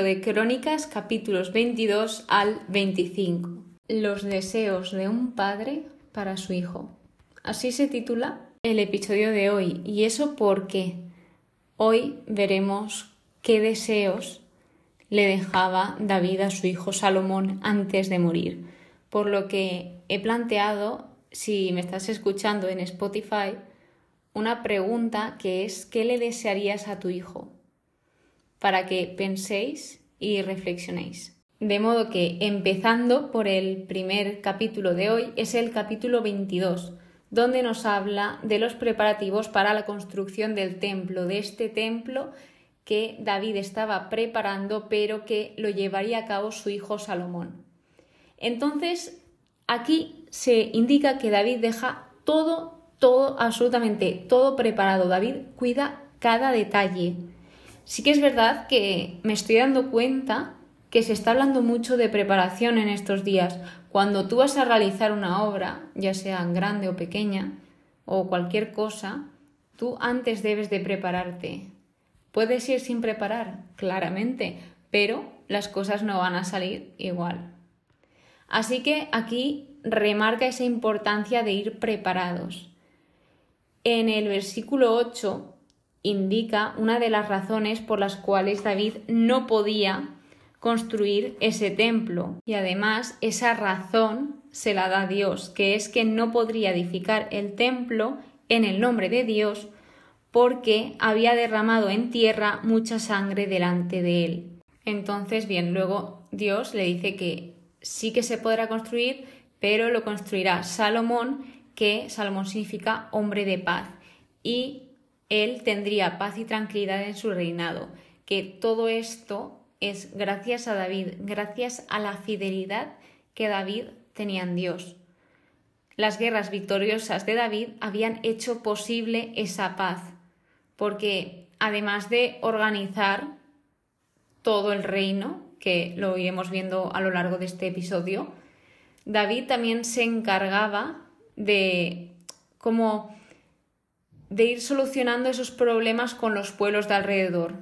de Crónicas capítulos 22 al 25. Los deseos de un padre para su hijo. Así se titula el episodio de hoy. ¿Y eso porque Hoy veremos qué deseos le dejaba David a su hijo Salomón antes de morir. Por lo que he planteado, si me estás escuchando en Spotify, una pregunta que es ¿qué le desearías a tu hijo? Para que penséis y reflexionéis. De modo que, empezando por el primer capítulo de hoy, es el capítulo 22, donde nos habla de los preparativos para la construcción del templo, de este templo que David estaba preparando, pero que lo llevaría a cabo su hijo Salomón. Entonces, aquí se indica que David deja todo todo, absolutamente todo preparado. David cuida cada detalle. Sí que es verdad que me estoy dando cuenta que se está hablando mucho de preparación en estos días. Cuando tú vas a realizar una obra, ya sea grande o pequeña, o cualquier cosa, tú antes debes de prepararte. Puedes ir sin preparar, claramente, pero las cosas no van a salir igual. Así que aquí remarca esa importancia de ir preparados. En el versículo 8 indica una de las razones por las cuales David no podía construir ese templo y además esa razón se la da Dios, que es que no podría edificar el templo en el nombre de Dios porque había derramado en tierra mucha sangre delante de él. Entonces, bien, luego Dios le dice que sí que se podrá construir, pero lo construirá Salomón que Salomón significa hombre de paz y él tendría paz y tranquilidad en su reinado, que todo esto es gracias a David, gracias a la fidelidad que David tenía en Dios. Las guerras victoriosas de David habían hecho posible esa paz, porque además de organizar todo el reino, que lo iremos viendo a lo largo de este episodio, David también se encargaba de como de ir solucionando esos problemas con los pueblos de alrededor.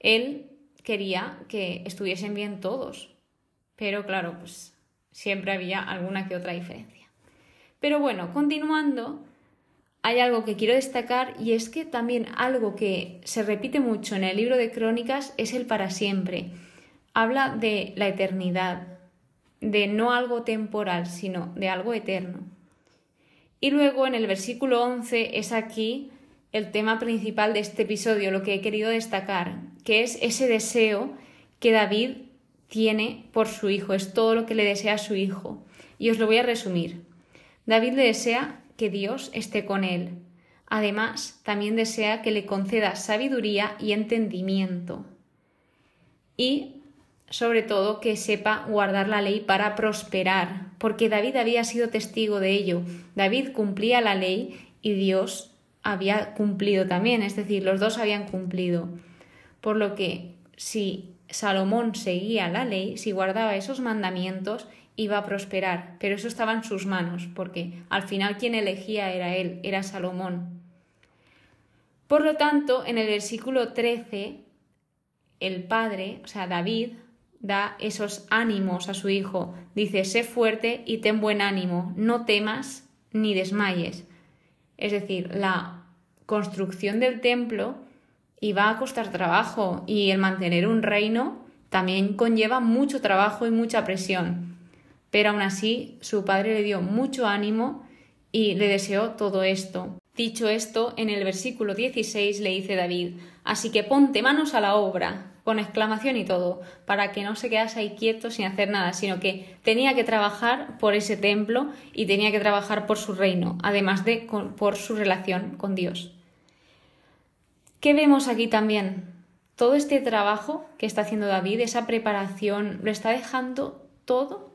Él quería que estuviesen bien todos, pero claro, pues siempre había alguna que otra diferencia. Pero bueno, continuando, hay algo que quiero destacar y es que también algo que se repite mucho en el libro de Crónicas es el para siempre. Habla de la eternidad, de no algo temporal, sino de algo eterno. Y luego en el versículo 11 es aquí el tema principal de este episodio, lo que he querido destacar, que es ese deseo que David tiene por su hijo, es todo lo que le desea a su hijo. Y os lo voy a resumir. David le desea que Dios esté con él. Además, también desea que le conceda sabiduría y entendimiento. Y sobre todo que sepa guardar la ley para prosperar, porque David había sido testigo de ello. David cumplía la ley y Dios había cumplido también, es decir, los dos habían cumplido. Por lo que si Salomón seguía la ley, si guardaba esos mandamientos, iba a prosperar, pero eso estaba en sus manos, porque al final quien elegía era él, era Salomón. Por lo tanto, en el versículo 13, el padre, o sea, David, da esos ánimos a su hijo. Dice, sé fuerte y ten buen ánimo, no temas ni desmayes. Es decir, la construcción del templo iba a costar trabajo y el mantener un reino también conlleva mucho trabajo y mucha presión. Pero aún así, su padre le dio mucho ánimo y le deseó todo esto. Dicho esto, en el versículo 16 le dice David, Así que ponte manos a la obra, con exclamación y todo, para que no se quedase ahí quieto sin hacer nada, sino que tenía que trabajar por ese templo y tenía que trabajar por su reino, además de por su relación con Dios. ¿Qué vemos aquí también? Todo este trabajo que está haciendo David, esa preparación, lo está dejando todo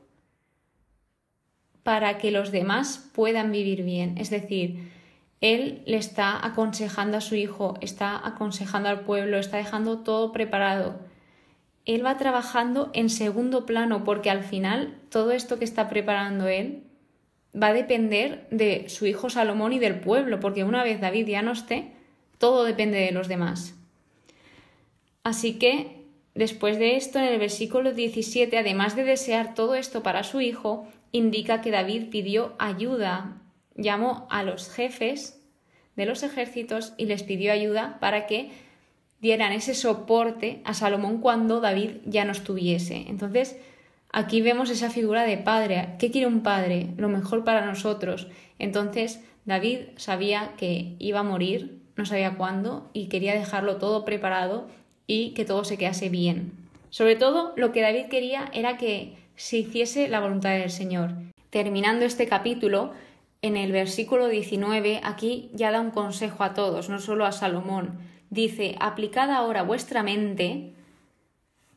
para que los demás puedan vivir bien. Es decir, él le está aconsejando a su hijo, está aconsejando al pueblo, está dejando todo preparado. Él va trabajando en segundo plano porque al final todo esto que está preparando él va a depender de su hijo Salomón y del pueblo, porque una vez David ya no esté, todo depende de los demás. Así que después de esto, en el versículo 17, además de desear todo esto para su hijo, indica que David pidió ayuda, llamó a los jefes de los ejércitos y les pidió ayuda para que dieran ese soporte a Salomón cuando David ya no estuviese. Entonces, aquí vemos esa figura de padre. ¿Qué quiere un padre? Lo mejor para nosotros. Entonces, David sabía que iba a morir, no sabía cuándo, y quería dejarlo todo preparado y que todo se quedase bien. Sobre todo, lo que David quería era que se hiciese la voluntad del Señor. Terminando este capítulo, en el versículo 19, aquí ya da un consejo a todos, no solo a Salomón. Dice, aplicad ahora vuestra mente.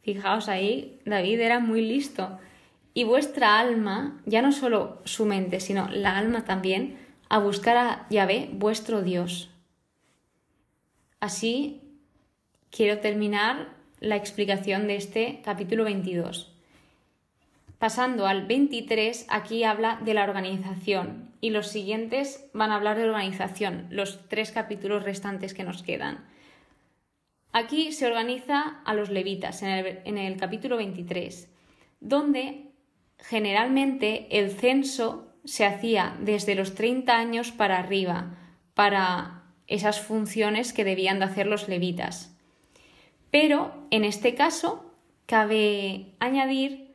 Fijaos ahí, David era muy listo. Y vuestra alma, ya no solo su mente, sino la alma también, a buscar a Yahvé, vuestro Dios. Así quiero terminar la explicación de este capítulo 22. Pasando al 23, aquí habla de la organización y los siguientes van a hablar de organización, los tres capítulos restantes que nos quedan. Aquí se organiza a los levitas en el, capítulo 23, donde generalmente el censo se hacía desde los 30 años para arriba, para esas funciones que debían de hacer los levitas. Pero en este caso cabe añadir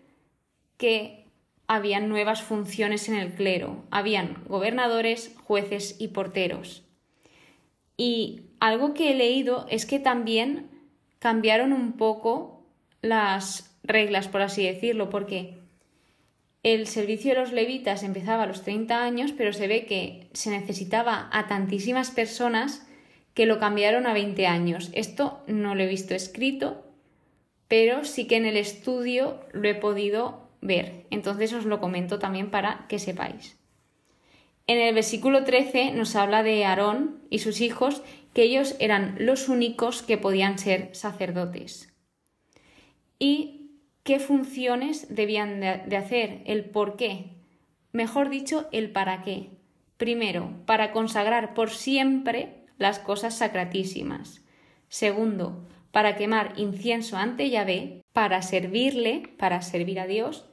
que habían nuevas funciones en el clero, habían gobernadores, jueces y porteros. Y algo que he leído es que también cambiaron un poco las reglas, por así decirlo, porque el servicio de los levitas empezaba a los 30 años, pero se ve que se necesitaba a tantísimas personas que lo cambiaron a 20 años. Esto no lo he visto escrito, pero sí que en el estudio lo he podido ver. Entonces os lo comento también para que sepáis. En el versículo 13 nos habla de Aarón y sus hijos, que ellos eran los únicos que podían ser sacerdotes. Y qué funciones debían de hacer, el por qué, mejor dicho, el para qué. Primero, para consagrar por siempre las cosas sacratísimas. Segundo, para quemar incienso ante Yahvé, para servirle, para servir a Dios,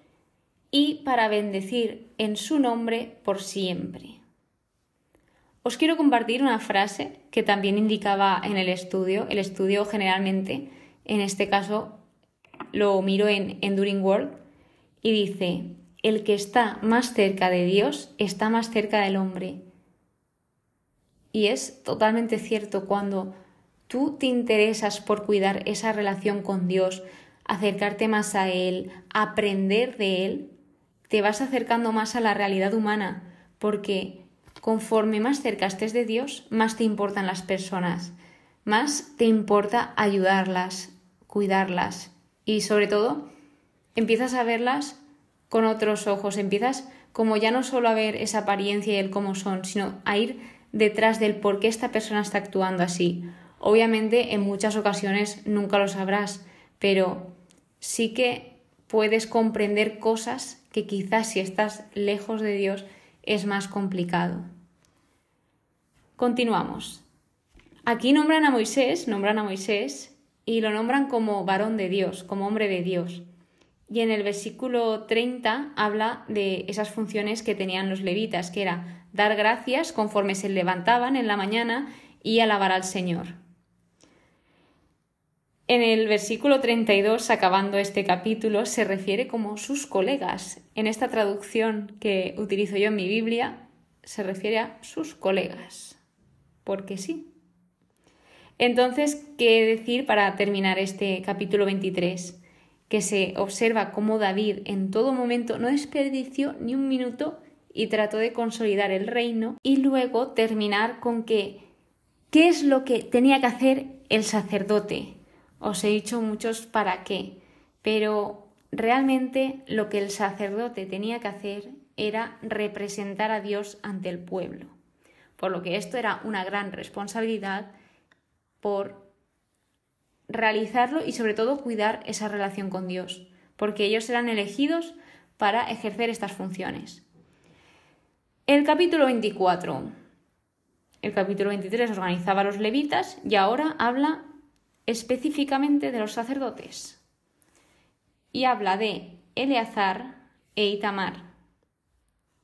y para bendecir en su nombre por siempre. Os quiero compartir una frase que también indicaba en el estudio. El estudio generalmente, en este caso, lo miro en Enduring World y dice, el que está más cerca de Dios está más cerca del hombre. Y es totalmente cierto cuando tú te interesas por cuidar esa relación con Dios, acercarte más a Él, aprender de Él, te vas acercando más a la realidad humana, porque conforme más cerca estés de Dios, más te importan las personas, más te importa ayudarlas, cuidarlas y sobre todo empiezas a verlas con otros ojos, empiezas como ya no solo a ver esa apariencia y el cómo son, sino a ir detrás del por qué esta persona está actuando así. Obviamente en muchas ocasiones nunca lo sabrás, pero sí que puedes comprender cosas que quizás si estás lejos de Dios es más complicado. Continuamos. Aquí nombran a Moisés, nombran a Moisés y lo nombran como varón de Dios, como hombre de Dios. Y en el versículo 30 habla de esas funciones que tenían los levitas, que era dar gracias conforme se levantaban en la mañana y alabar al Señor. En el versículo 32, acabando este capítulo, se refiere como sus colegas. En esta traducción que utilizo yo en mi Biblia, se refiere a sus colegas. Porque sí. Entonces, ¿qué decir para terminar este capítulo 23? Que se observa cómo David en todo momento no desperdició ni un minuto y trató de consolidar el reino y luego terminar con que ¿qué es lo que tenía que hacer el sacerdote? Os he dicho muchos para qué, pero realmente lo que el sacerdote tenía que hacer era representar a Dios ante el pueblo, por lo que esto era una gran responsabilidad por realizarlo y sobre todo cuidar esa relación con Dios, porque ellos eran elegidos para ejercer estas funciones. El capítulo 24. El capítulo 23 organizaba a los levitas y ahora habla específicamente de los sacerdotes. y habla de Eleazar e Itamar.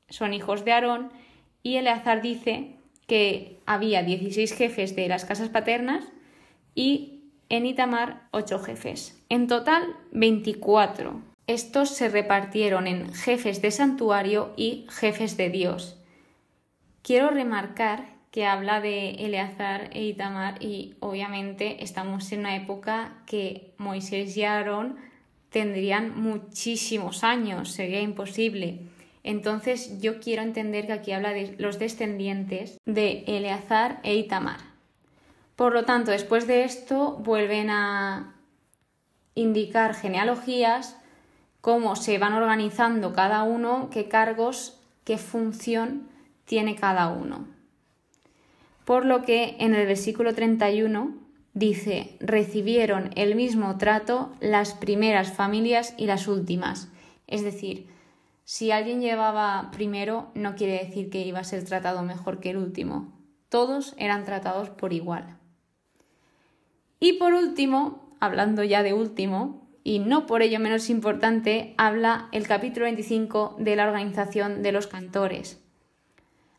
Son hijos de Aarón y Eleazar dice que había 16 jefes de las casas paternas y en Itamar 8 jefes. En total 24. Estos se repartieron en jefes de santuario y jefes de Dios. Quiero remarcar que habla de Eleazar e Itamar y obviamente estamos en una época que Moisés y Aarón tendrían muchísimos años, sería imposible. Entonces yo quiero entender que aquí habla de los descendientes de Eleazar e Itamar. Por lo tanto, después de esto vuelven a indicar genealogías, cómo se van organizando cada uno, qué cargos, qué función tiene cada uno. Por lo que en el versículo 31 dice, recibieron el mismo trato las primeras familias y las últimas. Es decir, si alguien llevaba primero, no quiere decir que iba a ser tratado mejor que el último. Todos eran tratados por igual. Y por último, hablando ya de último, y no por ello menos importante, habla el capítulo 25 de la organización de los cantores.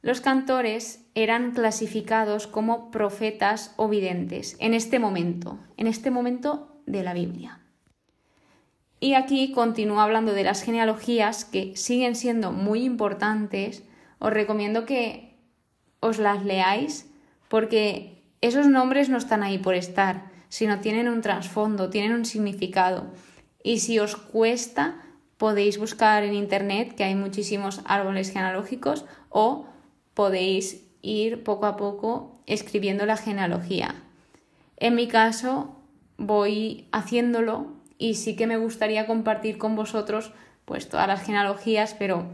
Los cantores eran clasificados como profetas o videntes en este momento, en este momento de la Biblia. Y aquí continúa hablando de las genealogías que siguen siendo muy importantes. Os recomiendo que os las leáis porque esos nombres no están ahí por estar, sino tienen un trasfondo, tienen un significado. Y si os cuesta, podéis buscar en internet que hay muchísimos árboles genealógicos o podéis ir poco a poco escribiendo la genealogía. En mi caso, voy haciéndolo y sí que me gustaría compartir con vosotros pues todas las genealogías, pero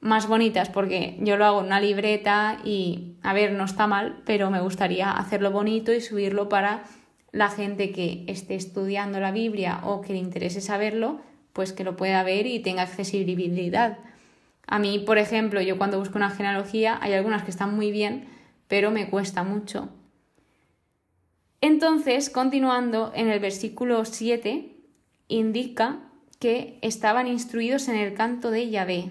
más bonitas porque yo lo hago en una libreta y a ver, no está mal, pero me gustaría hacerlo bonito y subirlo para la gente que esté estudiando la Biblia o que le interese saberlo, pues que lo pueda ver y tenga accesibilidad. A mí, por ejemplo, yo cuando busco una genealogía, hay algunas que están muy bien, pero me cuesta mucho. Entonces, continuando en el versículo 7, indica que estaban instruidos en el canto de Yahvé.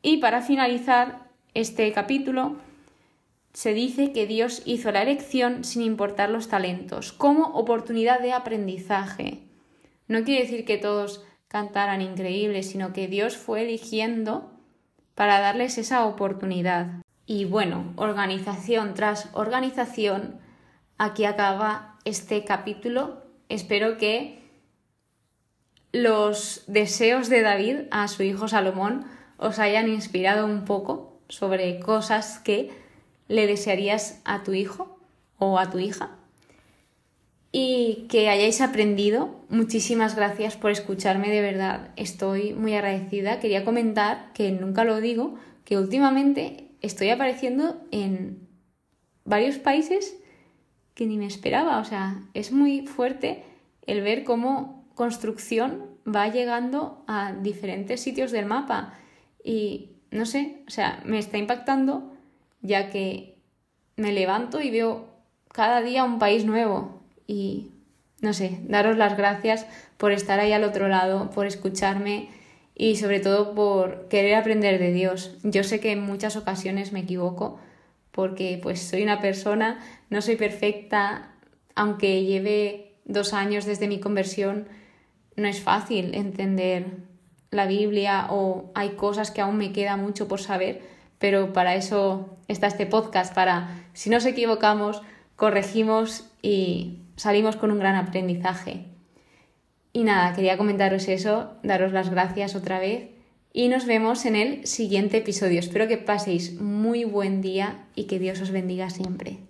Y para finalizar este capítulo, se dice que Dios hizo la elección sin importar los talentos, como oportunidad de aprendizaje. No quiere decir que todos cantaran increíble, sino que Dios fue eligiendo para darles esa oportunidad. Y bueno, organización tras organización, aquí acaba este capítulo. Espero que los deseos de David a su hijo Salomón os hayan inspirado un poco sobre cosas que le desearías a tu hijo o a tu hija y que hayáis aprendido. Muchísimas gracias por escucharme, de verdad. Estoy muy agradecida. Quería comentar, que nunca lo digo, que últimamente estoy apareciendo en varios países que ni me esperaba. O sea, es muy fuerte el ver cómo construcción va llegando a diferentes sitios del mapa. Y no sé, o sea, me está impactando ya que me levanto y veo cada día un país nuevo y no sé, daros las gracias por estar ahí al otro lado, por escucharme y sobre todo por querer aprender de Dios. Yo sé que en muchas ocasiones me equivoco porque pues soy una persona, no soy perfecta, aunque lleve dos años desde mi conversión, no es fácil entender la Biblia o hay cosas que aún me queda mucho por saber, pero para eso está este podcast, para si nos equivocamos, corregimos y salimos con un gran aprendizaje. Y nada, quería comentaros eso, daros las gracias otra vez y nos vemos en el siguiente episodio. Espero que paséis muy buen día y que Dios os bendiga siempre.